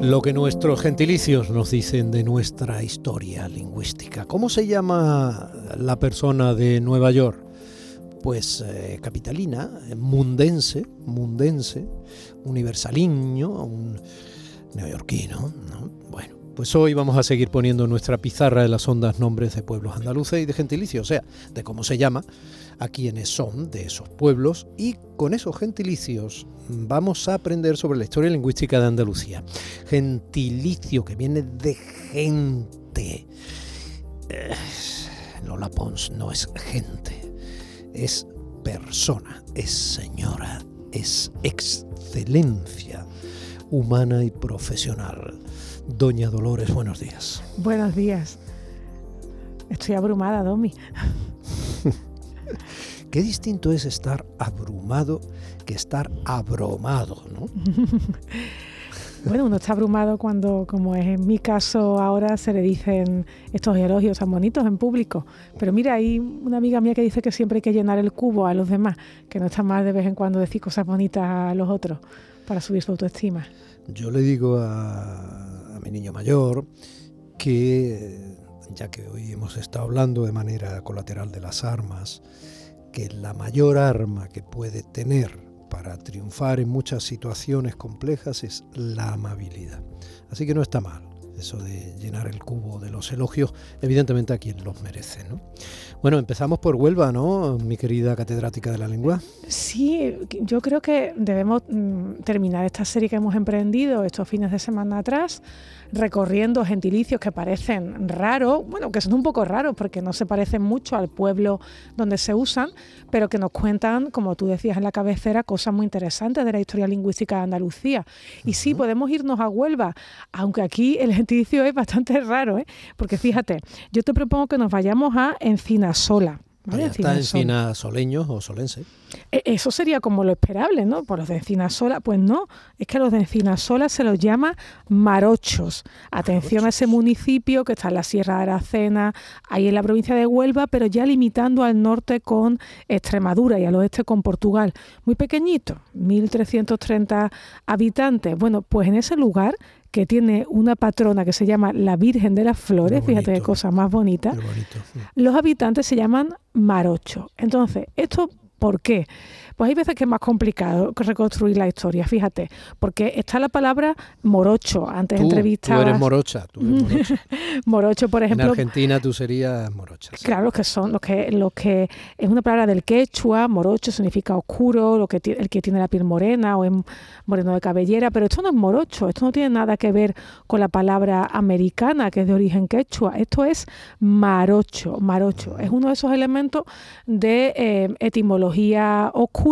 Lo que nuestros gentilicios nos dicen de nuestra historia lingüística. ¿Cómo se llama la persona de Nueva York? Pues eh, capitalina, mundense, mundense, universaliño, un neoyorquino, ¿no? Bueno, pues hoy vamos a seguir poniendo en nuestra pizarra de las ondas nombres de pueblos andaluces y de gentilicios, o sea, de cómo se llama, a quienes son de esos pueblos y con esos gentilicios vamos a aprender sobre la historia lingüística de Andalucía. Gentilicio que viene de gente. Eh, Lola Pons no es gente, es persona, es señora, es excelencia humana y profesional. Doña Dolores, buenos días. Buenos días. Estoy abrumada, Domi. Qué distinto es estar abrumado que estar abromado, ¿no? bueno, uno está abrumado cuando, como es en mi caso ahora, se le dicen estos elogios tan bonitos en público. Pero mira, hay una amiga mía que dice que siempre hay que llenar el cubo a los demás, que no está mal de vez en cuando decir cosas bonitas a los otros para subir su autoestima. Yo le digo a, a mi niño mayor que, ya que hoy hemos estado hablando de manera colateral de las armas, que la mayor arma que puede tener para triunfar en muchas situaciones complejas es la amabilidad. Así que no está mal eso de llenar el cubo de los elogios, evidentemente a quien los merece. ¿no? Bueno, empezamos por Huelva, ¿no, mi querida catedrática de la lengua? Sí, yo creo que debemos mm, terminar esta serie que hemos emprendido estos fines de semana atrás recorriendo gentilicios que parecen raros, bueno, que son un poco raros porque no se parecen mucho al pueblo donde se usan, pero que nos cuentan, como tú decías en la cabecera, cosas muy interesantes de la historia lingüística de Andalucía. Y sí, podemos irnos a Huelva, aunque aquí el gentilicio es bastante raro, ¿eh? porque fíjate, yo te propongo que nos vayamos a Encinasola. ¿Vale? está encinasoleños o solense. E, eso sería como lo esperable, ¿no? Por los de Encinasola, pues no, es que a los de Encinasola se los llama marochos. Atención a ese municipio que está en la Sierra de Aracena, ahí en la provincia de Huelva, pero ya limitando al norte con Extremadura y al oeste con Portugal. Muy pequeñito, 1.330 habitantes. Bueno, pues en ese lugar que tiene una patrona que se llama la Virgen de las Flores, fíjate qué cosa más bonita, los habitantes se llaman Marocho. Entonces, esto ¿Por qué? Pues hay veces que es más complicado reconstruir la historia, fíjate, porque está la palabra morocho. Antes entrevistabas... Tú eres morocha, tú eres morocha. morocho, por ejemplo... En Argentina tú serías morocha. Claro, los que son, los que, los que... Es una palabra del quechua, morocho significa oscuro, lo que, el que tiene la piel morena o es moreno de cabellera, pero esto no es morocho, esto no tiene nada que ver con la palabra americana, que es de origen quechua, esto es marocho, marocho. Es uno de esos elementos de eh, etimología oscura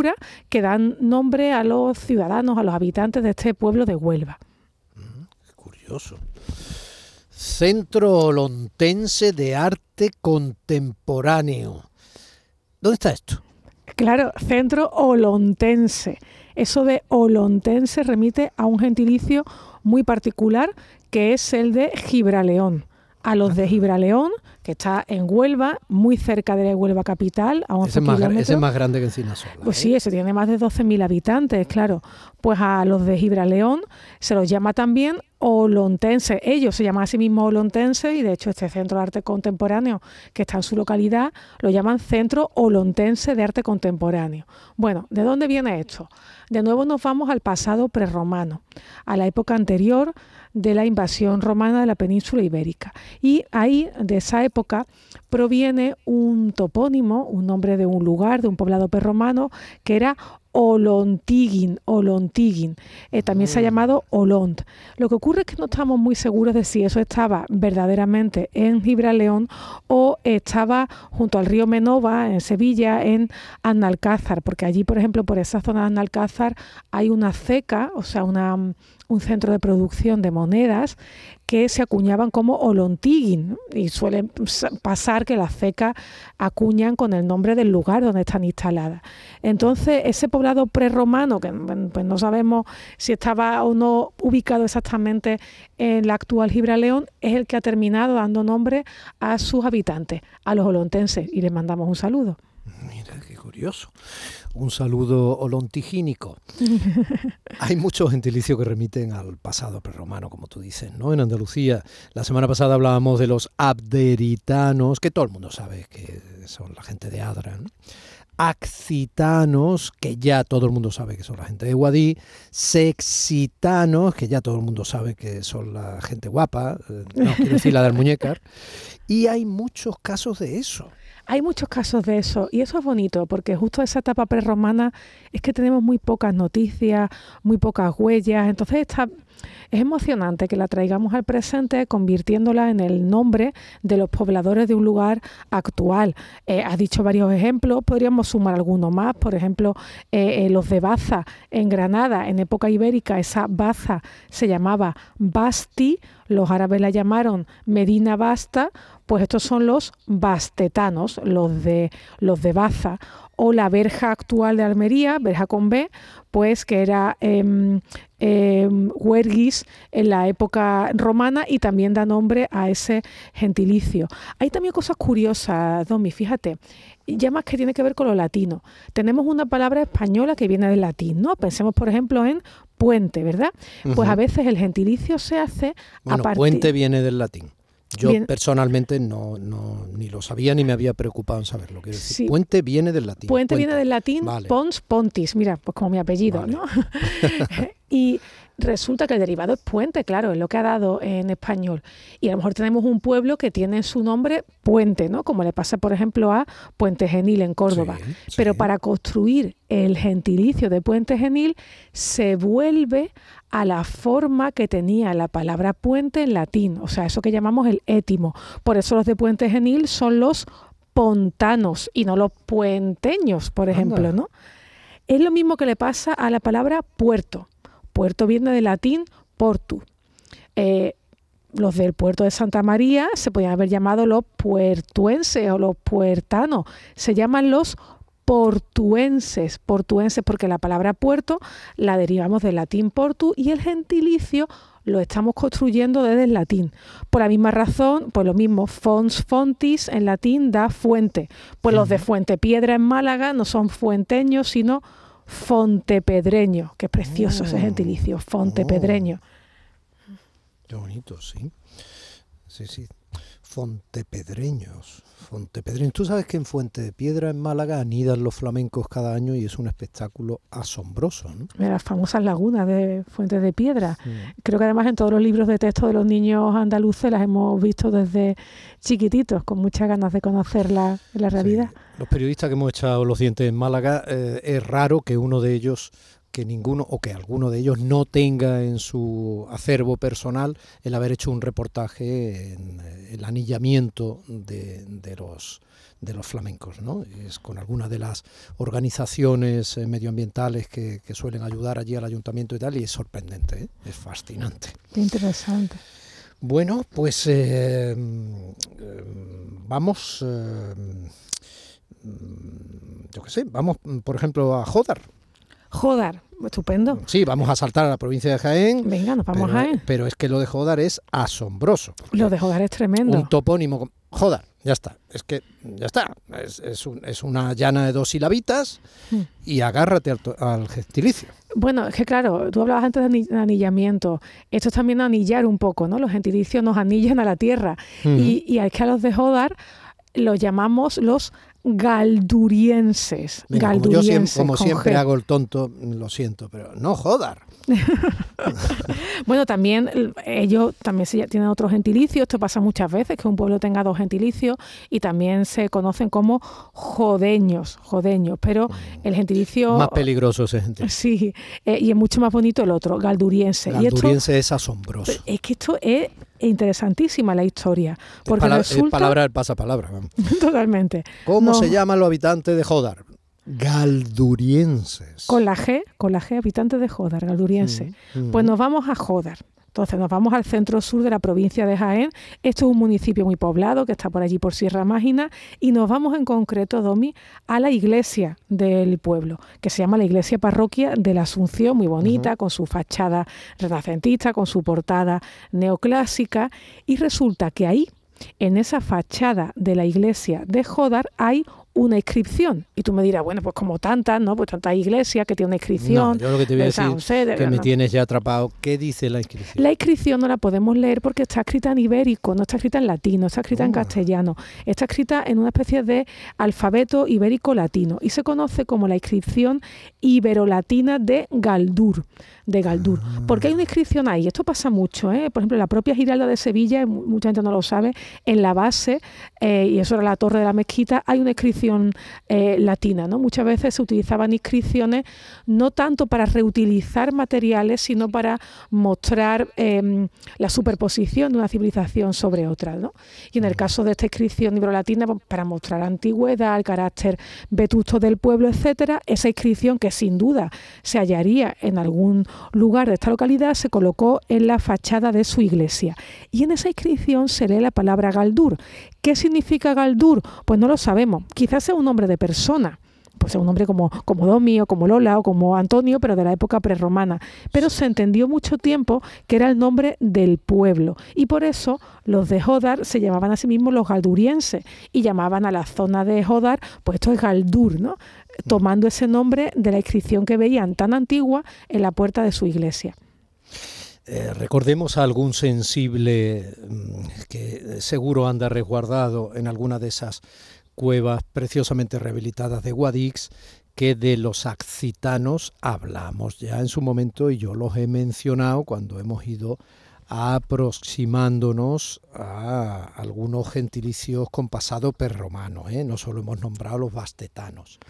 que dan nombre a los ciudadanos, a los habitantes de este pueblo de Huelva. Mm, curioso. Centro Olontense de Arte Contemporáneo. ¿Dónde está esto? Claro, Centro Olontense. Eso de Olontense remite a un gentilicio muy particular que es el de Gibraleón. A los de Gibraleón que está en Huelva, muy cerca de Huelva capital, a 11 ese, más, ese es más grande que Encinasola. Pues ¿eh? sí, ese tiene más de 12.000 habitantes, claro. Pues a los de Gibraleón se los llama también olontense. Ellos se llaman a sí mismos olontenses y de hecho este Centro de Arte Contemporáneo que está en su localidad lo llaman Centro Olontense de Arte Contemporáneo. Bueno, ¿de dónde viene esto? De nuevo nos vamos al pasado prerromano, a la época anterior de la invasión romana de la península ibérica. Y ahí, de esa época, proviene un topónimo, un nombre de un lugar, de un poblado prerromano, que era Olontiguin, Olontiguin. Eh, también se ha mm. llamado Olont. Lo que ocurre es que no estamos muy seguros de si eso estaba verdaderamente en Gibraleón o estaba junto al río Menova, en Sevilla, en Analcázar, porque allí, por ejemplo, por esa zona de Analcázar hay una ceca, o sea, una un centro de producción de monedas que se acuñaban como Olontiguin y suele pasar que las cecas acuñan con el nombre del lugar donde están instaladas. Entonces, ese poblado prerromano, que pues no sabemos si estaba o no ubicado exactamente en la actual Gibraleón, es el que ha terminado dando nombre a sus habitantes, a los olontenses, y les mandamos un saludo. Mira, qué curioso un saludo olontigínico. Hay muchos gentilicios que remiten al pasado prerromano, como tú dices, ¿no? En Andalucía, la semana pasada hablábamos de los abderitanos, que todo el mundo sabe que son la gente de Adra, Accitanos, que ya todo el mundo sabe que son la gente de Guadí, sexitanos, que ya todo el mundo sabe que son la gente guapa, eh, no quiero decir la del muñecar, y hay muchos casos de eso. Hay muchos casos de eso y eso es bonito porque justo esa etapa prerromana es que tenemos muy pocas noticias, muy pocas huellas, entonces está, es emocionante que la traigamos al presente convirtiéndola en el nombre de los pobladores de un lugar actual. Eh, has dicho varios ejemplos, podríamos sumar algunos más, por ejemplo, eh, eh, los de Baza en Granada, en época ibérica, esa Baza se llamaba Basti, los árabes la llamaron Medina Basta, pues estos son los bastetanos, los de, los de Baza, o la verja actual de Almería, verja con B, pues que era eh, Huerguis en la época romana y también da nombre a ese gentilicio. Hay también cosas curiosas, Domi, fíjate, ya más que tiene que ver con lo latino. Tenemos una palabra española que viene del latín, ¿no? Pensemos, por ejemplo, en puente, ¿verdad? Pues a veces el gentilicio se hace a partir... puente viene del latín. Yo personalmente no, no, ni lo sabía ni me había preocupado en saberlo. Quiero decir, puente viene del latín. Puente, viene del latín pons pontis, mira, pues como mi apellido, ¿no? y resulta que el derivado es puente, claro, es lo que ha dado en español. Y a lo mejor tenemos un pueblo que tiene su nombre puente, ¿no? Como le pasa, por ejemplo, a Puente Genil en Córdoba. Pero para construir el gentilicio de Puente Genil se vuelve a la forma que tenía la palabra puente en latín, o sea, eso que llamamos el étimo. Por eso los de Puente Genil son los pontanos y no los puenteños, por ejemplo, ¿no? Es lo mismo que le pasa a la palabra puerto. Puerto viene del latín portu. Eh, los del puerto de Santa María se podían haber llamado los puertuenses o los puertanos. Se llaman los portuenses, portuenses porque la palabra puerto la derivamos del latín portu y el gentilicio lo estamos construyendo desde el latín. Por la misma razón, pues lo mismo, fons fontis en latín da fuente. Pues los de Fuente Piedra en Málaga no son fuenteños, sino Fontepedreño. Qué precioso ese mm. gentilicio, Fontepedreño. Oh. Qué bonito, sí. Sí, sí. Fontepedreños. Fontepedreños. Tú sabes que en Fuente de Piedra, en Málaga, anidan los flamencos cada año y es un espectáculo asombroso. ¿no? Las famosas lagunas de Fuentes de Piedra. Creo que además en todos los libros de texto de los niños andaluces las hemos visto desde chiquititos, con muchas ganas de conocerla en la realidad. Los periodistas que hemos echado los dientes en Málaga, eh, es raro que uno de ellos que ninguno o que alguno de ellos no tenga en su acervo personal el haber hecho un reportaje en eh, el anillamiento de, los de los flamencos, ¿no? Es con algunas de las organizaciones eh, medioambientales que, suelen ayudar allí al ayuntamiento y tal, y es sorprendente, ¿eh? es fascinante. Qué interesante. Bueno, pues vamos, yo qué sé, vamos por ejemplo a Jodar. Jodar, estupendo. Sí, vamos a saltar a la provincia de Jaén. Venga, nos vamos a Jaén. Pero es que lo de Jodar es asombroso. Lo de Jodar es tremendo. Un topónimo. Jodar, ya está. Es que ya está. Es, una llana de dos silabitas hmm. y agárrate al, gentilicio. Bueno, es que claro, tú hablabas antes de anillamiento. Esto es también anillar un poco, ¿no? Los gentilicios nos anillan a la tierra. y, y es que a los de Jodar los llamamos los galdurienses. como, siempre, como siempre hago el tonto, lo siento, pero no jodar. bueno, también ellos también tienen otros gentilicios, esto pasa muchas veces, que un pueblo tenga dos gentilicios y también se conocen como jodeños, jodeños, pero el gentilicio... Más peligroso ese gentilicio. Sí, eh, y es mucho más bonito el otro, galduriense. Galduriense es asombroso. Es que esto es interesantísima la historia. Porque es, palabra del pasapalabra. Totalmente. ¿Cómo se llaman los habitantes de Jodar? Galdurienses. Con la G, con la G, habitantes de Jodar, galduriense. Mm, mm. Pues nos vamos a Jodar. Entonces nos vamos al centro sur de la provincia de Jaén. Esto es un municipio muy poblado que está por allí por Sierra Mágina. Y nos vamos en concreto, Domi, a la iglesia del pueblo, que se llama la iglesia parroquia de la Asunción, muy bonita, con su fachada renacentista, con su portada neoclásica. Y resulta que ahí en esa fachada de la iglesia de Jodar hay una inscripción. Y tú me dirás, bueno, pues como tantas, ¿no? Pues tantas iglesias que tienen una inscripción. yo lo que te voy a decir que me tienes ya atrapado. ¿Qué dice la inscripción? La inscripción no la podemos leer porque está escrita en ibérico, no está escrita en latino, está escrita en oh. castellano. Está escrita en una especie de alfabeto ibérico-latino y se conoce como la inscripción ibero-latina de Galdur de Galdur. Ah. Porque hay una inscripción ahí, esto pasa mucho, ¿eh? por ejemplo, la propia Giralda de Sevilla, mucha gente no lo sabe, en la base, eh, y eso era la torre de la mezquita, hay una inscripción eh, latina. ¿no? Muchas veces se utilizaban inscripciones no tanto para reutilizar materiales, sino para mostrar em, la superposición de una civilización sobre otra. ¿no? Y en el caso de esta inscripción latina pues, para mostrar antigüedad, el carácter vetusto del pueblo, etcétera, esa inscripción que sin duda se hallaría en algún lugar de esta localidad se colocó en la fachada de su iglesia. Y en esa inscripción se lee la palabra Galdur. ¿Qué significa Galdur? Pues no lo sabemos. Quizás sea un nombre de persona pues un nombre como, como Domi o como Lola o como Antonio, pero de la época prerromana. Pero se entendió mucho tiempo que era el nombre del pueblo y por eso los de Jodar se llamaban a sí mismos los galdurienses y llamaban a la zona de Jodar, pues esto es Galdur, ¿no? tomando ese nombre de la inscripción que veían tan antigua en la puerta de su iglesia. Eh, recordemos a algún sensible mm, que seguro anda resguardado en alguna de esas cuevas preciosamente rehabilitadas de Guadix, que de los accitanos hablamos ya en su momento y yo los he mencionado cuando hemos ido aproximándonos a algunos gentilicios con pasado perromano, ¿eh? no solo hemos nombrado los bastetanos.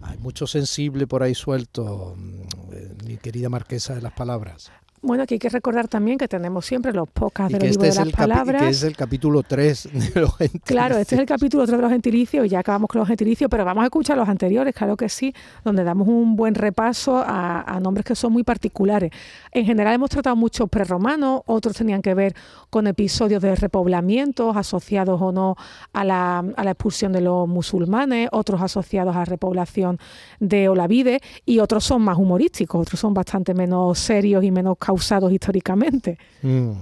Hay mucho sensible por ahí suelto, mm, eh, mi querida marquesa de las palabras. Bueno, aquí hay que recordar también que tenemos siempre los podcasts del libro este de las palabras. que es el capítulo 3 de los gentilicios. Claro, este es el capítulo 3 de los gentilicios, ya acabamos con los gentilicios, pero vamos a escuchar los anteriores, claro que sí, donde damos un buen repaso a, nombres que son muy particulares. En general hemos tratado muchos prerromanos, otros tenían que ver con episodios de repoblamientos asociados o no a la, a la expulsión de los musulmanes, otros asociados a la repoblación de Olavide y otros son más humorísticos, otros son bastante menos serios y menos usados históricamente. Mm.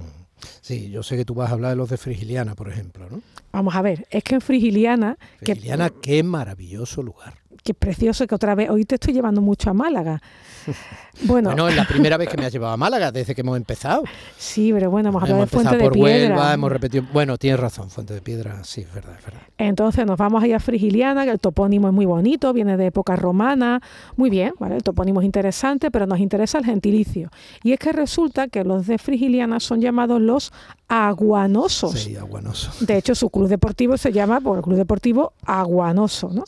Sí, yo sé que tú vas a hablar de los de Frigiliana, por ejemplo, ¿no? Vamos a ver, es que en Frigiliana... Frigiliana, qué maravilloso lugar. Qué precioso que otra vez, hoy te estoy llevando mucho a Málaga. Bueno, es la primera vez que me has llevado a Málaga desde que hemos empezado. Sí, pero bueno, hemos hablado de Fuente de Piedra. hemos repetido. Bueno, tienes razón, Fuente de Piedra, sí, es verdad, es verdad. Entonces nos vamos a ir a Frigiliana, que el topónimo es muy bonito, viene de época romana. Muy bien, ¿vale? El topónimo es interesante, pero nos interesa el gentilicio. Y es que resulta que los de Frigiliana son llamados los aguanosos. Sí, aguanosos. De hecho, su club deportivo se llama, por el club deportivo Aguanoso, ¿no?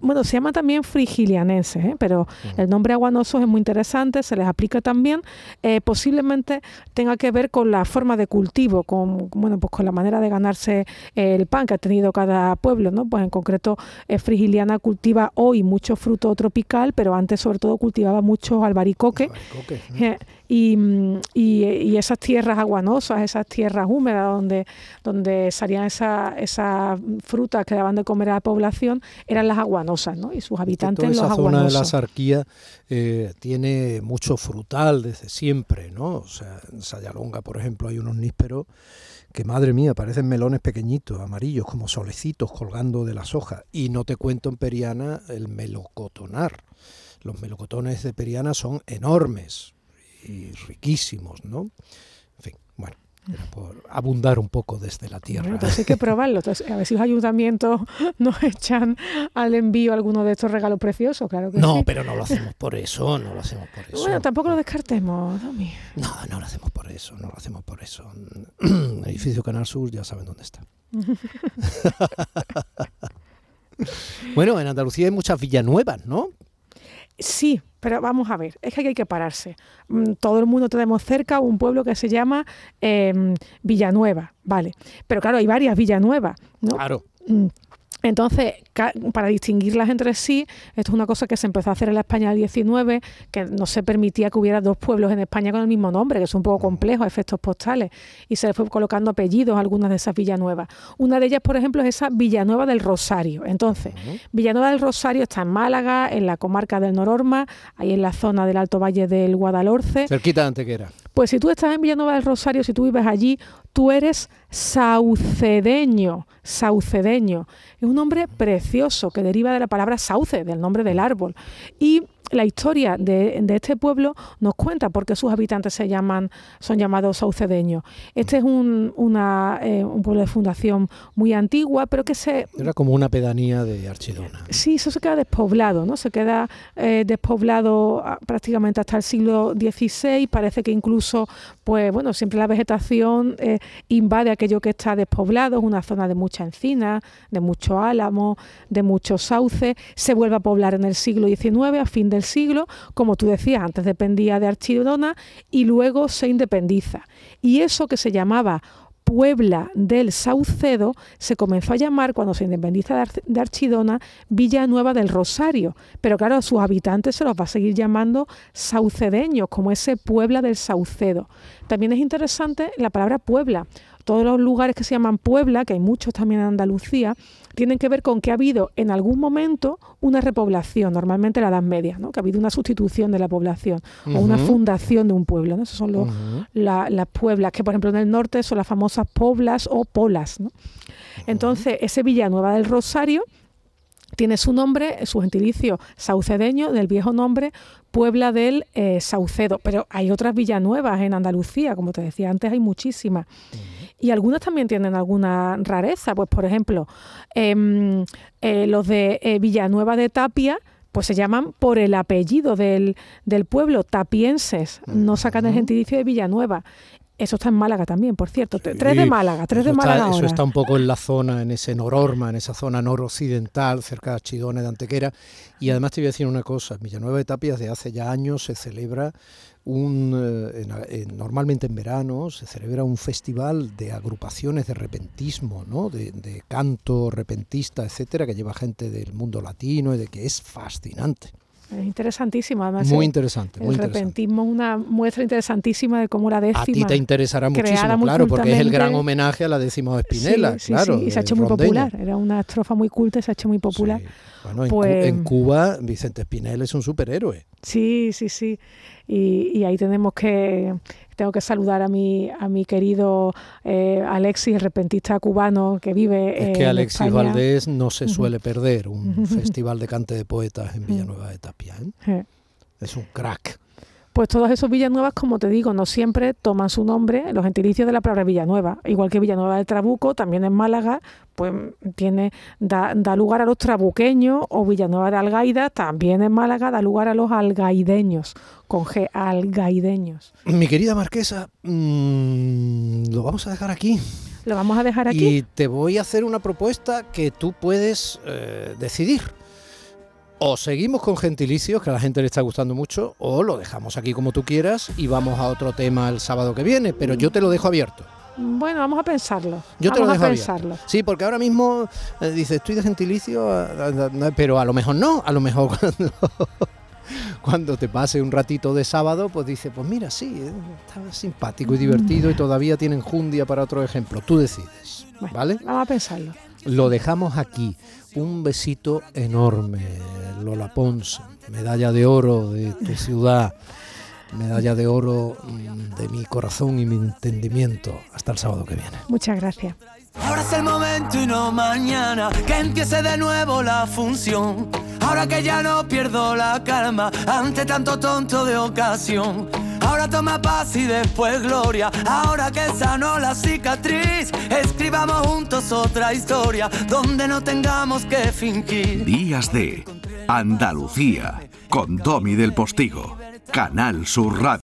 bueno, se llama también frigilianense, ¿eh? pero el nombre aguanosos es muy interesante, se les aplica también, eh, posiblemente tenga que ver con la forma de cultivo, con, bueno, pues con la manera de ganarse el pan que ha tenido cada pueblo, ¿no? Pues en concreto, eh, Frigiliana cultiva hoy mucho fruto tropical, pero antes sobre todo cultivaba mucho albaricoque. Y, y, esas tierras aguanosas, esas tierras húmedas donde, donde salían esas esa frutas que daban de comer a la población, eran las aguanosas, ¿no? Y sus habitantes toda esa zona de la Sarquía eh, tiene mucho frutal desde siempre, ¿no? O sea, en Sayalonga, por ejemplo, hay unos nísperos que madre mía, parecen melones pequeñitos, amarillos, como solecitos colgando de las hojas. Y no te cuento en Periana el melocotonar. Los melocotones de Periana son enormes y riquísimos, ¿no? En fin, bueno. Era por abundar un poco desde la tierra. entonces hay que probarlo. a ver si los ayuntamientos nos echan al envío alguno de estos regalos preciosos, claro que no, sí. pero no lo hacemos por eso, no lo hacemos por eso. Bueno, tampoco lo descartemos, Domi. No, no lo hacemos por eso, no lo hacemos por eso. Edificio Canal Sur, ya saben dónde está. bueno, en Andalucía hay muchas villanuevas, ¿no? Sí, pero vamos a ver, es que aquí hay que pararse. Mm, todo el mundo tenemos cerca un pueblo que se llama em, Villanueva, ¿vale? Pero claro, hay varias Villanuevas, ¿no? Claro. Entonces, para distinguirlas entre sí, esto es una cosa que se empezó a hacer en la España del 19, que no se permitía que hubiera dos pueblos en España con el mismo nombre, que es un poco complejo, efectos postales, y se le fue colocando apellidos a algunas de esas Villanuevas. Una de ellas, por ejemplo, es esa Villanueva del Rosario. Entonces, Villanueva del Rosario está en Málaga, en la comarca del Nororma, ahí en la zona del Alto Valle del Guadalhorce. Cerquita de Antequera. Pues si tú estás en Villanueva del Rosario, si tú vives allí, tú eres saucedeño, saucedeño. Es un nombre precioso que deriva de la palabra sauce, del nombre del árbol. Y la historia de, este pueblo nos cuenta por qué sus habitantes se llaman, son llamados saucedeños. Este es un, una, eh, un pueblo de fundación muy antigua, pero que se... Era como una pedanía de Archidona. Sí, eso se queda despoblado, ¿no? Se queda eh, despoblado ah, prácticamente hasta el siglo XVI. Parece que incluso, pues bueno, siempre la vegetación eh, invade aquello que está despoblado. Es una zona de mucha encina, de mucho álamo, de mucho sauce. Se vuelve a poblar en el siglo XIX, a fin de siglo, como tú decías, antes dependía de Archidona y luego se independiza. Y eso que se llamaba Puebla del Saucedo se comenzó a llamar, cuando se independiza de Archidona, Villanueva del Rosario. Pero claro, a sus habitantes se los va a seguir llamando saucedeños, como ese Puebla del Saucedo. También es interesante la palabra Puebla. Todos los lugares que se llaman Puebla, que hay muchos también en Andalucía, tienen que ver con que ha habido en algún momento una repoblación, normalmente la Edad Media, ¿no? que ha habido una sustitución de la población o una fundación de un pueblo. ¿no? Esas son los, las pueblas, que por ejemplo en el norte son las famosas poblas o polas. Entonces, ese Villanueva del Rosario tiene su nombre, su gentilicio saucedeño, del viejo nombre Puebla del eh, Saucedo. Pero hay otras villanuevas en Andalucía, como te decía antes, hay muchísimas y algunas también tienen alguna rareza. Pues, por ejemplo, em, eh, los de eh, Villanueva de Tapia, pues se llaman por el apellido del, del pueblo, tapienses, no sacan el gentilicio de Villanueva. Eso está en Málaga también, por cierto. tres de Málaga, tres de Málaga. eso está un poco en la zona, en ese nororma, en esa zona noroccidental, cerca de Chidone de Antequera. Y además te voy a decir una cosa, en Villanueva de Tapia desde hace ya años se celebra un, eh, normalmente en verano se celebra un festival de agrupaciones de repentismo, ¿no? de, de canto repentista, etcétera, que lleva gente del mundo latino y de que es fascinante. Es interesantísimo, además. Muy interesante. El repentismo es una muestra interesantísima de cómo la décima. A ti te interesará muchísimo, claro, porque es el gran homenaje a la décima de Espinela, claro. y se ha hecho muy popular. Era una estrofa muy culta y se ha hecho muy popular. Bueno, en, pues Cuba, Vicente Espinel es un superhéroe. Sí, sí, sí. Y, ahí tenemos que tengo que saludar a mi a mi querido eh, Alexis, repentista cubano que vive es que Alexis Valdés no se suele perder un festival de cante de poetas en Villanueva de Tapia. ¿eh? Es un crack. Pues todos esos Villanuevas, como te digo, no siempre toman su nombre, los gentilicios de la palabra Villanueva. Igual que Villanueva del Trabuco, también en Málaga, pues tiene, da, lugar a los trabuqueños, o Villanueva de Algaida, también en Málaga, da lugar a los algaideños, con G, algaideños. Mi querida marquesa, mm, lo vamos a dejar aquí. Lo vamos a dejar aquí. Y te voy a hacer una propuesta que tú puedes eh, decidir. O seguimos con gentilicios, que a la gente le está gustando mucho, o lo dejamos aquí como tú quieras y vamos a otro tema el sábado que viene, pero yo te lo dejo abierto. Bueno, vamos a pensarlo. Yo te lo dejo a pensarlo. Sí, porque ahora mismo eh, dice, estoy de gentilicio, pero a lo mejor no, a lo mejor cuando, cuando te pase un ratito de sábado, pues dice, pues mira, sí, eh, está simpático y divertido y todavía tienen jundia para otro ejemplo. Tú decides, ¿vale? Vamos a pensarlo. Lo dejamos aquí. Un besito enorme, Lola Pons, medalla de oro de tu ciudad, medalla de oro mm, de mi corazón y mi entendimiento. Hasta el sábado que viene. Muchas gracias. Ahora es el momento y no mañana, que empiece de nuevo la función. Ahora que ya no pierdo la calma ante tanto tonto de ocasión. Ahora toma paz y después gloria. Ahora que sanó la cicatriz, escribamos juntos otra historia donde no tengamos que fingir. Días de Andalucía con Domi del Postigo, Canal Sur Radio.